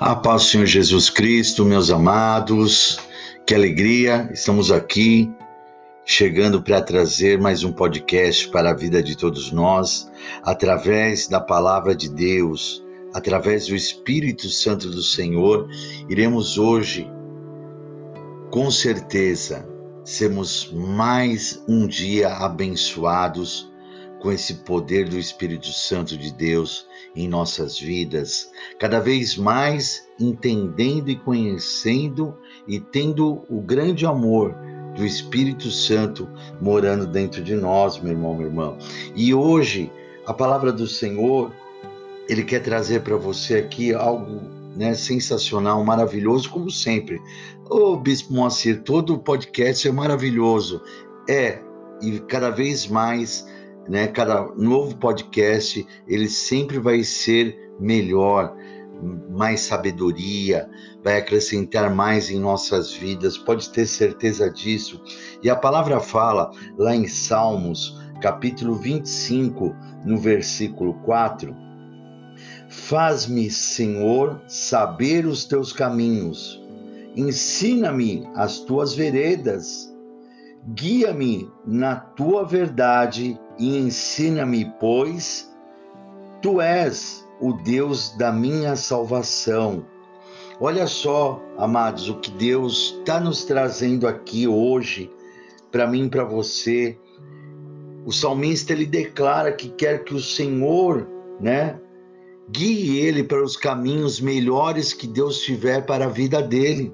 A paz do Senhor Jesus Cristo, meus amados, que alegria, estamos aqui chegando para trazer mais um podcast para a vida de todos nós, através da palavra de Deus, através do Espírito Santo do Senhor, iremos hoje, com certeza, sermos mais um dia abençoados com esse poder do Espírito Santo de Deus em nossas vidas, cada vez mais entendendo e conhecendo e tendo o grande amor do Espírito Santo morando dentro de nós, meu irmão, minha irmã. E hoje, a palavra do Senhor, ele quer trazer para você aqui algo né, sensacional, maravilhoso, como sempre. Ô, Bispo Moacir, todo podcast é maravilhoso. É, e cada vez mais né? Cada novo podcast ele sempre vai ser melhor, mais sabedoria, vai acrescentar mais em nossas vidas, pode ter certeza disso. E a palavra fala lá em Salmos, capítulo 25, no versículo 4: Faz-me, Senhor, saber os teus caminhos, ensina-me as tuas veredas Guia-me na tua verdade e ensina-me, pois tu és o Deus da minha salvação. Olha só, amados, o que Deus está nos trazendo aqui hoje, para mim para você. O salmista ele declara que quer que o Senhor, né, guie ele para os caminhos melhores que Deus tiver para a vida dele.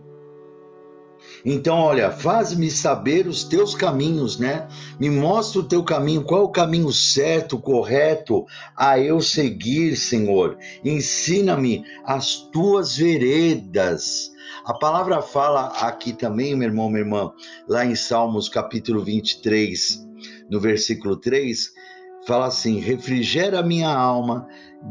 Então, olha, faz-me saber os teus caminhos, né? Me mostra o teu caminho, qual é o caminho certo, correto a eu seguir, Senhor. Ensina-me as tuas veredas. A palavra fala aqui também, meu irmão, minha irmã, lá em Salmos capítulo 23, no versículo 3, fala assim: refrigera minha alma,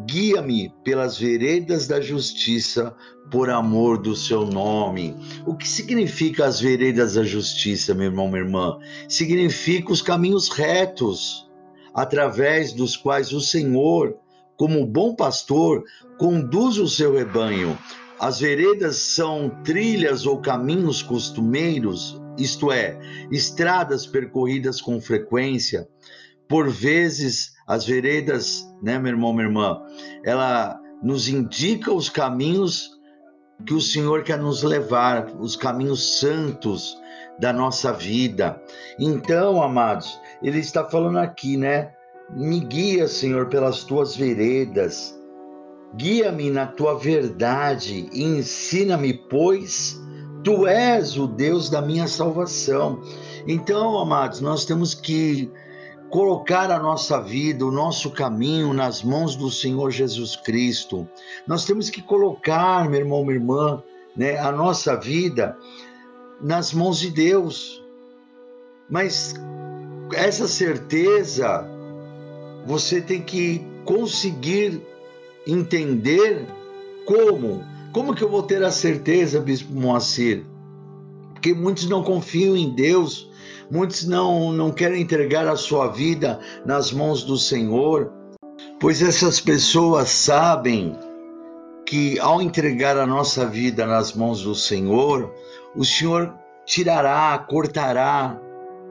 guia-me pelas veredas da justiça, por amor do seu nome. O que significa as veredas da justiça, meu irmão, minha irmã? Significa os caminhos retos, através dos quais o Senhor, como bom pastor, conduz o seu rebanho. As veredas são trilhas ou caminhos costumeiros, isto é, estradas percorridas com frequência. Por vezes, as veredas, né, meu irmão, minha irmã, ela nos indica os caminhos que o Senhor quer nos levar, os caminhos santos da nossa vida. Então, amados, ele está falando aqui, né? Me guia, Senhor, pelas tuas veredas. Guia-me na tua verdade e ensina-me, pois tu és o Deus da minha salvação. Então, amados, nós temos que colocar a nossa vida, o nosso caminho nas mãos do Senhor Jesus Cristo. Nós temos que colocar, meu irmão, minha irmã, né, a nossa vida nas mãos de Deus. Mas essa certeza você tem que conseguir entender como. Como que eu vou ter a certeza, Bispo Moacir? Porque muitos não confiam em Deus, Muitos não, não querem entregar a sua vida nas mãos do Senhor, pois essas pessoas sabem que ao entregar a nossa vida nas mãos do Senhor, o Senhor tirará, cortará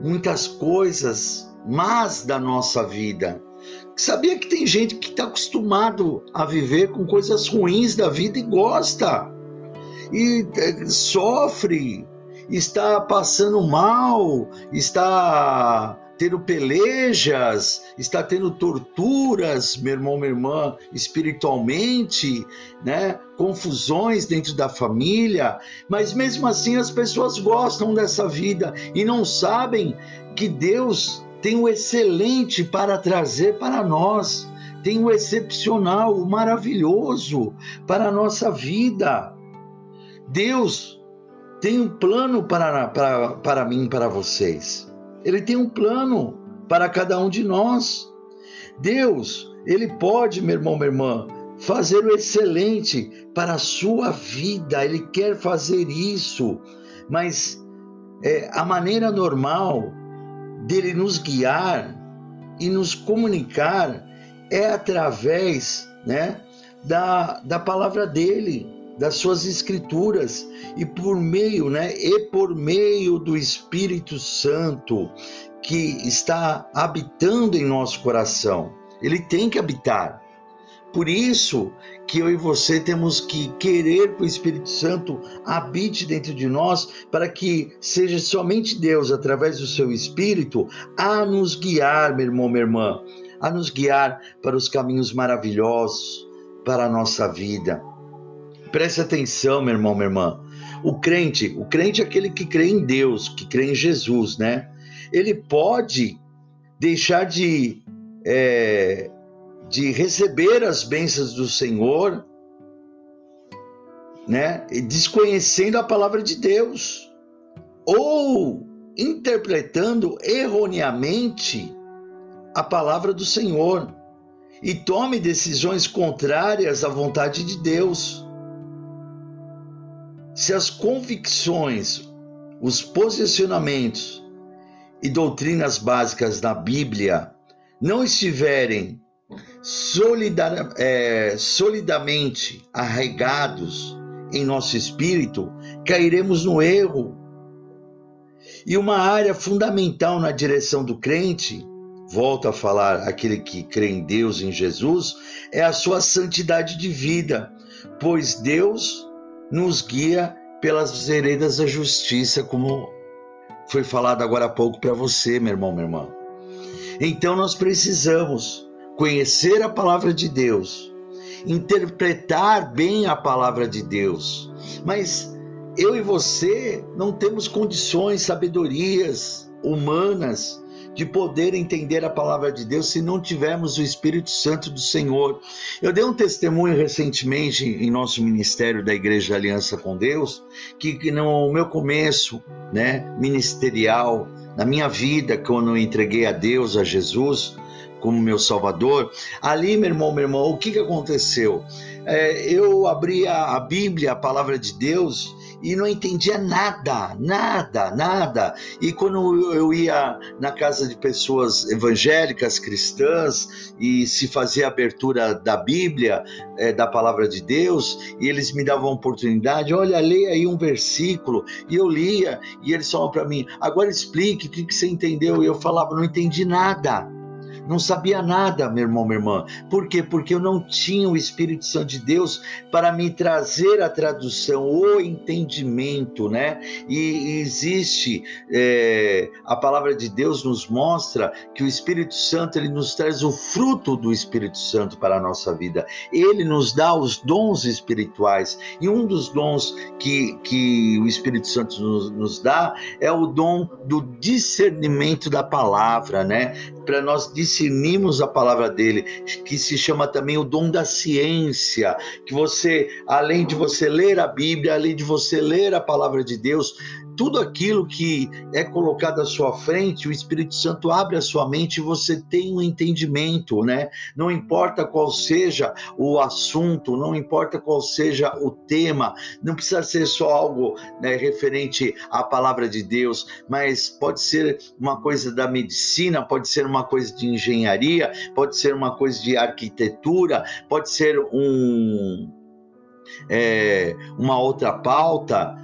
muitas coisas más da nossa vida. Sabia que tem gente que está acostumado a viver com coisas ruins da vida e gosta, e eh, sofre, está passando mal, está tendo pelejas, está tendo torturas, meu irmão, minha irmã, espiritualmente, né? Confusões dentro da família, mas mesmo assim as pessoas gostam dessa vida e não sabem que Deus tem o excelente para trazer para nós, tem o excepcional, o maravilhoso para a nossa vida. Deus tem um plano para, para, para mim, para vocês. Ele tem um plano para cada um de nós. Deus, Ele pode, meu irmão, minha irmã, fazer o excelente para a sua vida. Ele quer fazer isso, mas é, a maneira normal dele nos guiar e nos comunicar é através né, da, da palavra dele das suas escrituras e por meio, né, e por meio do Espírito Santo que está habitando em nosso coração. Ele tem que habitar. Por isso que eu e você temos que querer que o Espírito Santo habite dentro de nós, para que seja somente Deus, através do seu Espírito, a nos guiar, meu irmão, minha irmã, a nos guiar para os caminhos maravilhosos para a nossa vida. Preste atenção, meu irmão, minha irmã. O crente, o crente é aquele que crê em Deus, que crê em Jesus, né? Ele pode deixar de é, de receber as bênçãos do Senhor, né? Desconhecendo a palavra de Deus ou interpretando erroneamente a palavra do Senhor e tome decisões contrárias à vontade de Deus. Se as convicções, os posicionamentos e doutrinas básicas da Bíblia não estiverem solidar, é, solidamente arraigados em nosso espírito, cairemos no erro. E uma área fundamental na direção do crente, volto a falar aquele que crê em Deus, em Jesus, é a sua santidade de vida, pois Deus nos guia pelas veredas da justiça, como foi falado agora há pouco para você, meu irmão, minha irmã. Então nós precisamos conhecer a palavra de Deus, interpretar bem a palavra de Deus. Mas eu e você não temos condições, sabedorias humanas de poder entender a palavra de Deus se não tivermos o Espírito Santo do Senhor. Eu dei um testemunho recentemente em nosso ministério da Igreja Aliança com Deus, que, que no meu começo, né, ministerial, na minha vida, quando eu entreguei a Deus, a Jesus, como meu Salvador, ali, meu irmão, meu irmão, o que, que aconteceu? É, eu abri a, a Bíblia, a palavra de Deus, e não entendia nada, nada, nada. E quando eu ia na casa de pessoas evangélicas, cristãs, e se fazia abertura da Bíblia, é, da palavra de Deus, e eles me davam oportunidade, olha, leia aí um versículo, e eu lia, e eles falavam para mim, agora explique o que, que você entendeu, e eu falava, não entendi nada não sabia nada, meu irmão, minha irmã. Por quê? Porque eu não tinha o Espírito Santo de Deus para me trazer a tradução, o entendimento, né? E, existe, é, a palavra de Deus nos mostra que o Espírito Santo, ele nos traz o fruto do Espírito Santo para a nossa vida. Ele nos dá os dons espirituais. E um dos dons que, que o Espírito Santo nos, nos dá é o dom do discernimento da palavra, né? Para nós discernirmos a palavra dele, que se chama também o dom da ciência, que você, além de você ler a Bíblia, além de você ler a palavra de Deus, tudo aquilo que é colocado à sua frente, o Espírito Santo abre a sua mente e você tem um entendimento, né? Não importa qual seja o assunto, não importa qual seja o tema, não precisa ser só algo né, referente à palavra de Deus, mas pode ser uma coisa da medicina, pode ser uma coisa de engenharia, pode ser uma coisa de arquitetura, pode ser um. É, uma outra pauta,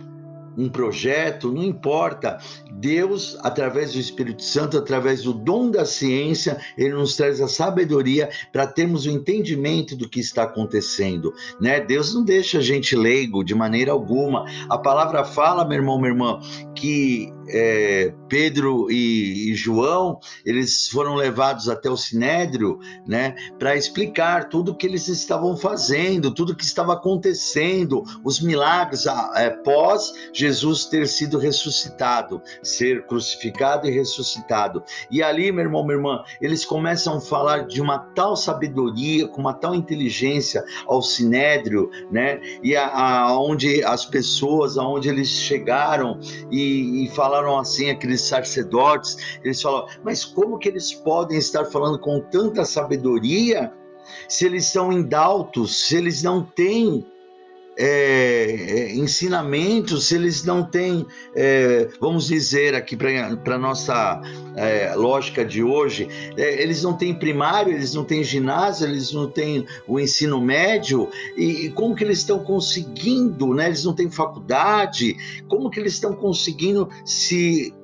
um projeto, não importa. Deus, através do Espírito Santo, através do dom da ciência, ele nos traz a sabedoria para termos o entendimento do que está acontecendo, né? Deus não deixa a gente leigo de maneira alguma. A palavra fala, meu irmão, minha irmã, que é, Pedro e, e, João, eles foram levados até o Sinédrio, né, para explicar tudo o que eles estavam fazendo, tudo o que estava acontecendo, os milagres é, pós Jesus ter sido ressuscitado, ser crucificado e ressuscitado. E ali, meu irmão, minha irmã, eles começam a falar de uma tal sabedoria, com uma tal inteligência ao Sinédrio, né, e aonde as pessoas, aonde eles chegaram e, e falaram falaram assim, aqueles sacerdotes, eles falam, mas como que eles podem estar falando com tanta sabedoria se eles são indaltos, se eles não têm é, é, ensinamentos, eles não têm, é, vamos dizer aqui para a nossa é, lógica de hoje, é, eles não têm primário, eles não têm ginásio, eles não têm o ensino médio, e, e, como que eles estão conseguindo, né? eles não têm faculdade, como que eles estão conseguindo se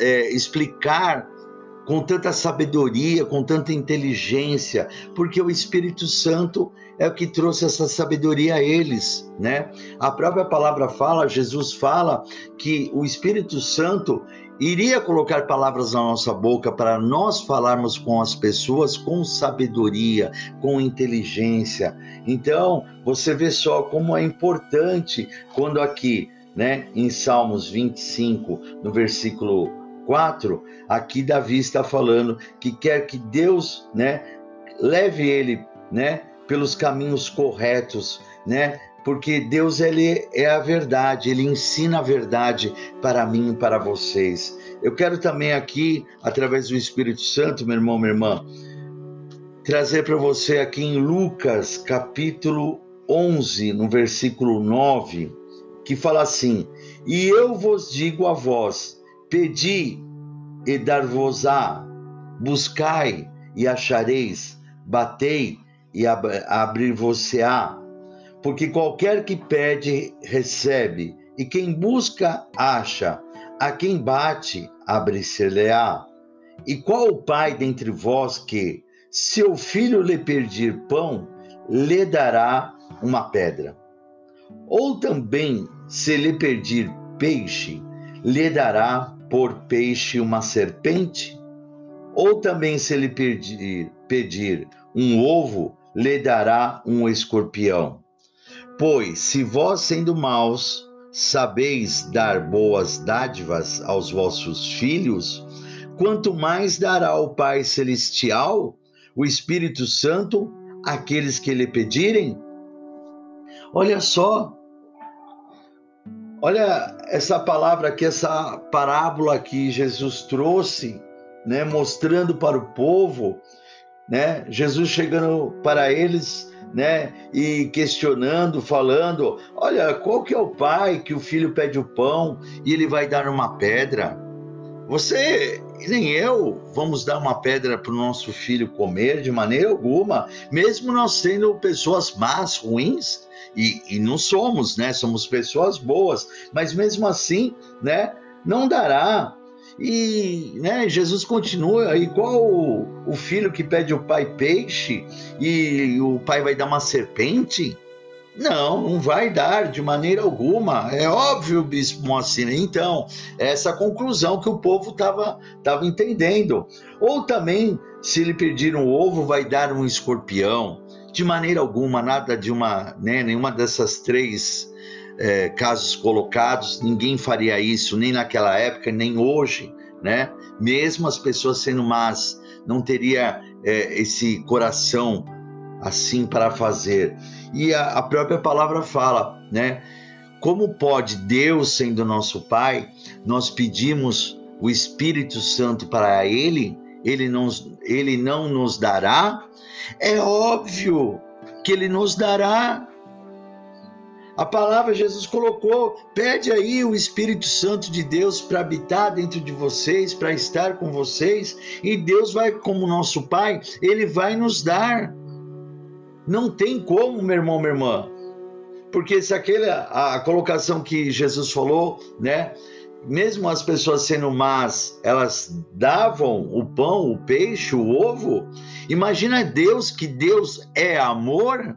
é, explicar com tanta sabedoria, com tanta inteligência, porque o Espírito Santo é o que trouxe essa sabedoria a eles, né? A própria palavra fala, Jesus fala que o Espírito Santo iria colocar palavras na nossa boca para nós falarmos com as pessoas com sabedoria, com inteligência. Então, você vê só como é importante quando aqui, né, em Salmos 25, no versículo 4, aqui Davi está falando que quer que Deus, né, leve ele, né, pelos caminhos corretos, né? Porque Deus ele é a verdade, ele ensina a verdade para mim e para vocês. Eu quero também aqui, através do Espírito Santo, meu irmão, minha irmã, trazer para você aqui em Lucas, capítulo 11, no versículo 9, que fala assim: "E eu vos digo a vós: pedi e dar-vos-á, buscai e achareis, batei e ab abrir-vos-á. Porque qualquer que pede, recebe, e quem busca, acha, a quem bate, abre-se-lhe-á. E qual o pai dentre vós que, se o filho lhe pedir pão, lhe dará uma pedra? Ou também, se lhe pedir peixe, lhe dará por peixe uma serpente? Ou também, se lhe pedir, pedir um ovo, lhe dará um escorpião. Pois se vós, sendo maus, sabeis dar boas dádivas aos vossos filhos, quanto mais dará o Pai Celestial, o Espírito Santo, àqueles que lhe pedirem? Olha só, olha essa palavra aqui, essa parábola que Jesus trouxe, né, mostrando para o povo né? Jesus chegando para eles, né? E questionando, falando: Olha, qual que é o pai que o filho pede o pão e ele vai dar uma pedra? Você nem eu vamos dar uma pedra para o nosso filho comer de maneira alguma, mesmo nós sendo pessoas más, ruins, e, e não somos, né? Somos pessoas boas, mas mesmo assim, né? Não dará e né, Jesus continua, igual o, o filho que pede o pai peixe e o pai vai dar uma serpente. Não, não vai dar de maneira alguma. É óbvio, bispo Moacir. Então, essa conclusão que o povo estava tava entendendo. Ou também, se ele pedir um ovo, vai dar um escorpião. De maneira alguma, nada de uma, né, nenhuma dessas três é, casos colocados, ninguém faria isso, nem naquela época, nem hoje, né? Mesmo as pessoas sendo más, não teria é, esse coração assim para fazer. E a, a própria palavra fala, né? Como pode Deus, sendo nosso Pai, nós pedimos o Espírito Santo para Ele, Ele, nos, ele não nos dará? É óbvio que Ele nos dará. A palavra Jesus colocou, pede aí o Espírito Santo de Deus para habitar dentro de vocês, para estar com vocês, e Deus vai, como nosso Pai, ele vai nos dar. Não tem como, meu irmão, minha irmã. Porque se aquela a colocação que Jesus falou, né? Mesmo as pessoas sendo más, elas davam o pão, o peixe, o ovo. Imagina Deus que Deus é amor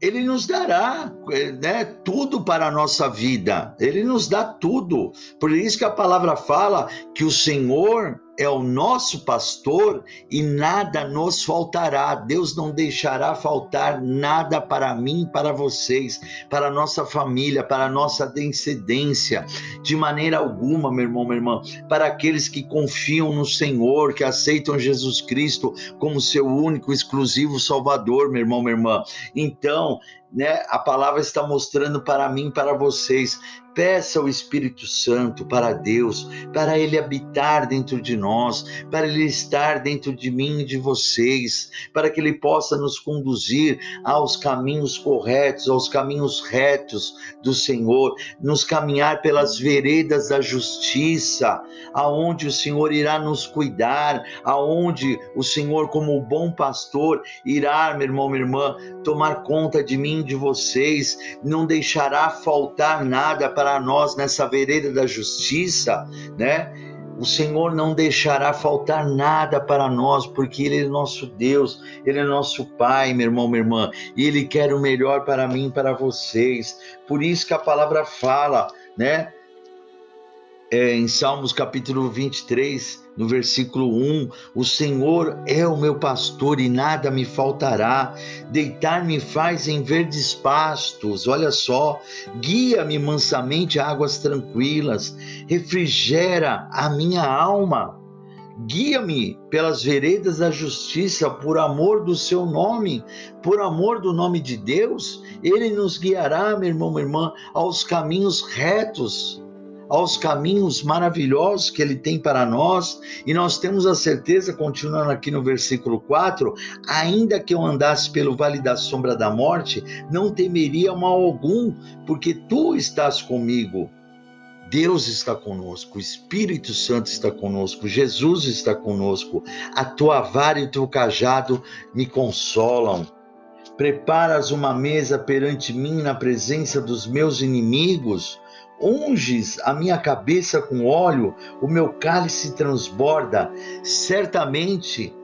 ele nos dará né, tudo para a nossa vida, ele nos dá tudo. Por isso que a palavra fala que o Senhor é o nosso pastor e nada nos faltará. Deus não deixará faltar nada para mim, para vocês, para nossa família, para nossa descendência, de maneira alguma, meu irmão, minha irmã, para aqueles que confiam no Senhor, que aceitam Jesus Cristo como seu único, exclusivo Salvador, meu irmão, minha irmã. Então, né, a palavra está mostrando para mim, para vocês. Peça o Espírito Santo para Deus, para ele habitar dentro de nós, para ele estar dentro de mim e de vocês, para que ele possa nos conduzir aos caminhos corretos, aos caminhos retos do Senhor, nos caminhar pelas veredas da justiça, aonde o Senhor irá nos cuidar, aonde o Senhor, como o bom pastor, irá, meu irmão, minha irmã, tomar conta de mim, de vocês, não deixará faltar nada para para nós nessa vereda da justiça, né? O Senhor não deixará faltar nada para nós, porque Ele é nosso Deus, Ele é nosso Pai, meu irmão, minha irmã, e Ele quer o melhor para mim e para vocês. Por isso que a palavra fala, né? É, em Salmos capítulo 23, no versículo 1, o Senhor é o meu pastor e nada me faltará. Deitar-me faz em verdes pastos, olha só, guia-me mansamente a águas tranquilas, refrigera a minha alma. Guia-me pelas veredas da justiça, por amor do seu nome, por amor do nome de Deus, ele nos guiará, meu irmão, minha irmã, aos caminhos retos aos caminhos maravilhosos que ele tem para nós, e nós temos a certeza, continuando aqui no versículo 4, ainda que eu andasse pelo vale da sombra da morte, não temeria mal algum, porque tu estás comigo. Deus está conosco, o Espírito Santo está conosco, Jesus está conosco, a tua vara e o teu cajado me consolam. Preparas uma mesa perante mim na presença dos meus inimigos unges a minha cabeça com óleo, o meu cálice transborda. Certamente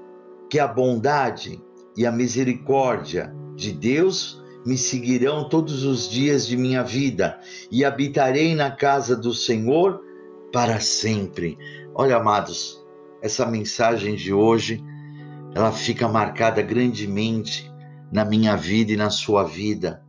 que a bondade e a misericórdia de Deus me seguirão todos os dias de minha vida e habitarei na casa do Senhor para sempre. Olha, amados, essa mensagem de hoje, ela fica marcada grandemente na minha vida e na sua vida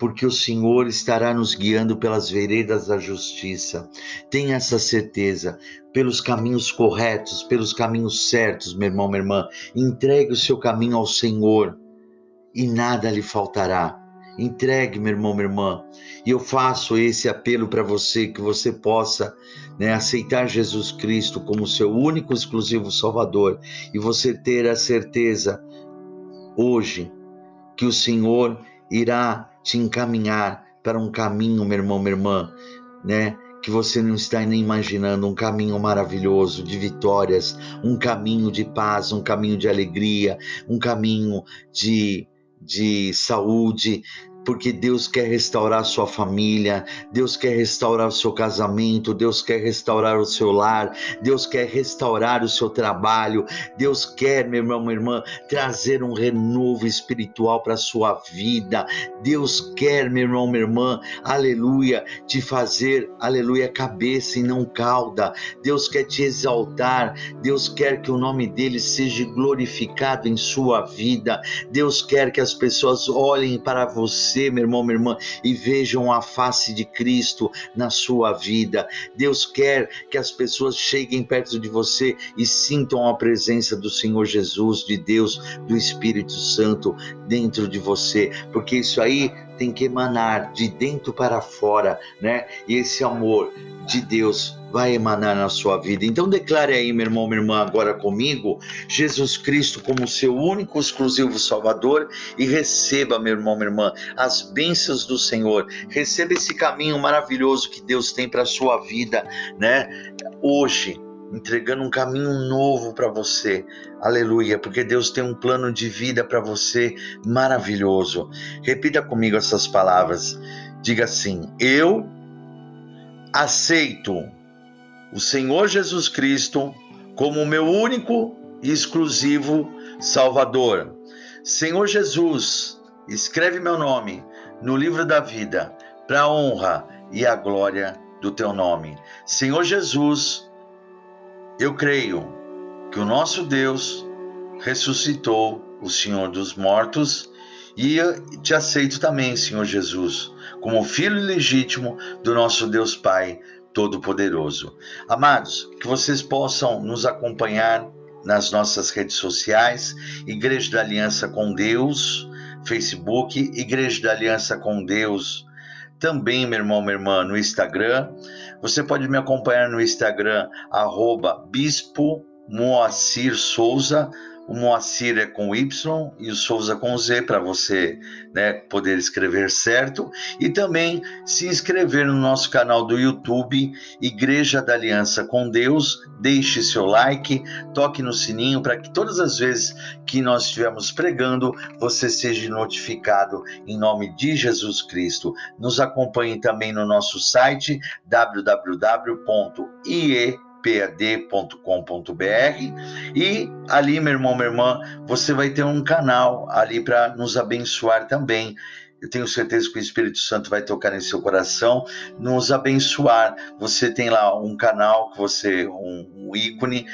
porque o Senhor estará nos guiando pelas veredas da justiça. Tenha essa certeza, pelos caminhos corretos, pelos caminhos certos, meu irmão, minha irmã. Entregue o seu caminho ao Senhor e nada lhe faltará. Entregue, meu irmão, minha irmã. E eu faço esse apelo para você, que você possa né, aceitar Jesus Cristo como seu único, exclusivo Salvador e você ter a certeza hoje que o Senhor irá te encaminhar para um caminho, meu irmão, minha irmã, né? Que você não está nem imaginando, um caminho maravilhoso de vitórias, um caminho de paz, um caminho de alegria, um caminho de, de saúde, porque Deus quer restaurar sua família, Deus quer restaurar o seu casamento, Deus quer restaurar o seu lar, Deus quer restaurar o seu trabalho, Deus quer, meu irmão, minha irmã, trazer um renovo espiritual para sua vida. Deus quer, meu irmão, minha irmã, aleluia, te fazer, aleluia, cabeça e não cauda. Deus quer te exaltar, Deus quer que o nome dele seja glorificado em sua vida. Deus quer que as pessoas olhem para você você, meu irmão, minha irmã, e vejam a face de Cristo na sua vida. Deus quer que as pessoas cheguem perto de você e sintam a presença do Senhor Jesus, de Deus, do Espírito Santo dentro de você, porque isso aí tem que emanar de dentro para fora, né? E esse amor de Deus vai emanar na sua vida. Então declare aí, meu irmão, minha irmã, agora comigo, Jesus Cristo como seu único exclusivo Salvador e receba, meu irmão, minha irmã, as bênçãos do Senhor. Receba esse caminho maravilhoso que Deus tem para sua vida, né? Hoje, entregando um caminho novo para você. Aleluia, porque Deus tem um plano de vida para você maravilhoso. Repita comigo essas palavras. Diga assim: Eu aceito o Senhor Jesus Cristo como o meu único e exclusivo Salvador. Senhor Jesus, escreve meu nome no livro da vida, para a honra e a glória do teu nome. Senhor Jesus, eu creio que o nosso Deus ressuscitou o Senhor dos mortos e te aceito também, Senhor Jesus, como filho legítimo do nosso Deus Pai Todo-Poderoso. Amados, que vocês possam nos acompanhar nas nossas redes sociais, Igreja da Aliança com Deus, Facebook, Igreja da Aliança com Deus, também, meu irmão, minha irmã, no Instagram. Você pode me acompanhar no Instagram, arroba Bispo Moacir Souza, o Moacir é com Y e o Souza com Z para você né, poder escrever certo. E também se inscrever no nosso canal do YouTube, Igreja da Aliança com Deus. Deixe seu like, toque no sininho para que todas as vezes que nós estivermos pregando, você seja notificado em nome de Jesus Cristo. Nos acompanhe também no nosso site www.ie pad.com.br e ali, meu irmão, minha irmã, você vai ter um canal ali para nos abençoar também. Eu tenho certeza que o Espírito Santo vai tocar em seu coração, nos abençoar. Você tem lá um canal que você, um, um ícone,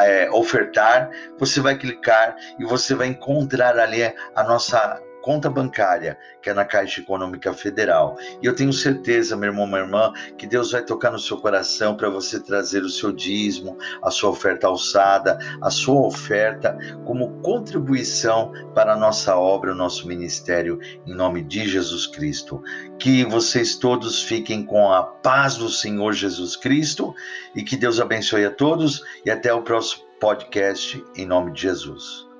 é, ofertar. Você vai clicar e você vai encontrar ali a nossa conta bancária, que é na Caixa Econômica Federal. E eu tenho certeza, meu irmão, minha irmã, que Deus vai tocar no seu coração para você trazer o seu dízimo, a sua oferta alçada, a sua oferta como contribuição para a nossa obra, o nosso ministério, em nome de Jesus Cristo. Que vocês todos fiquem com a paz do Senhor Jesus Cristo e que Deus abençoe a todos e até o próximo podcast, em nome de Jesus.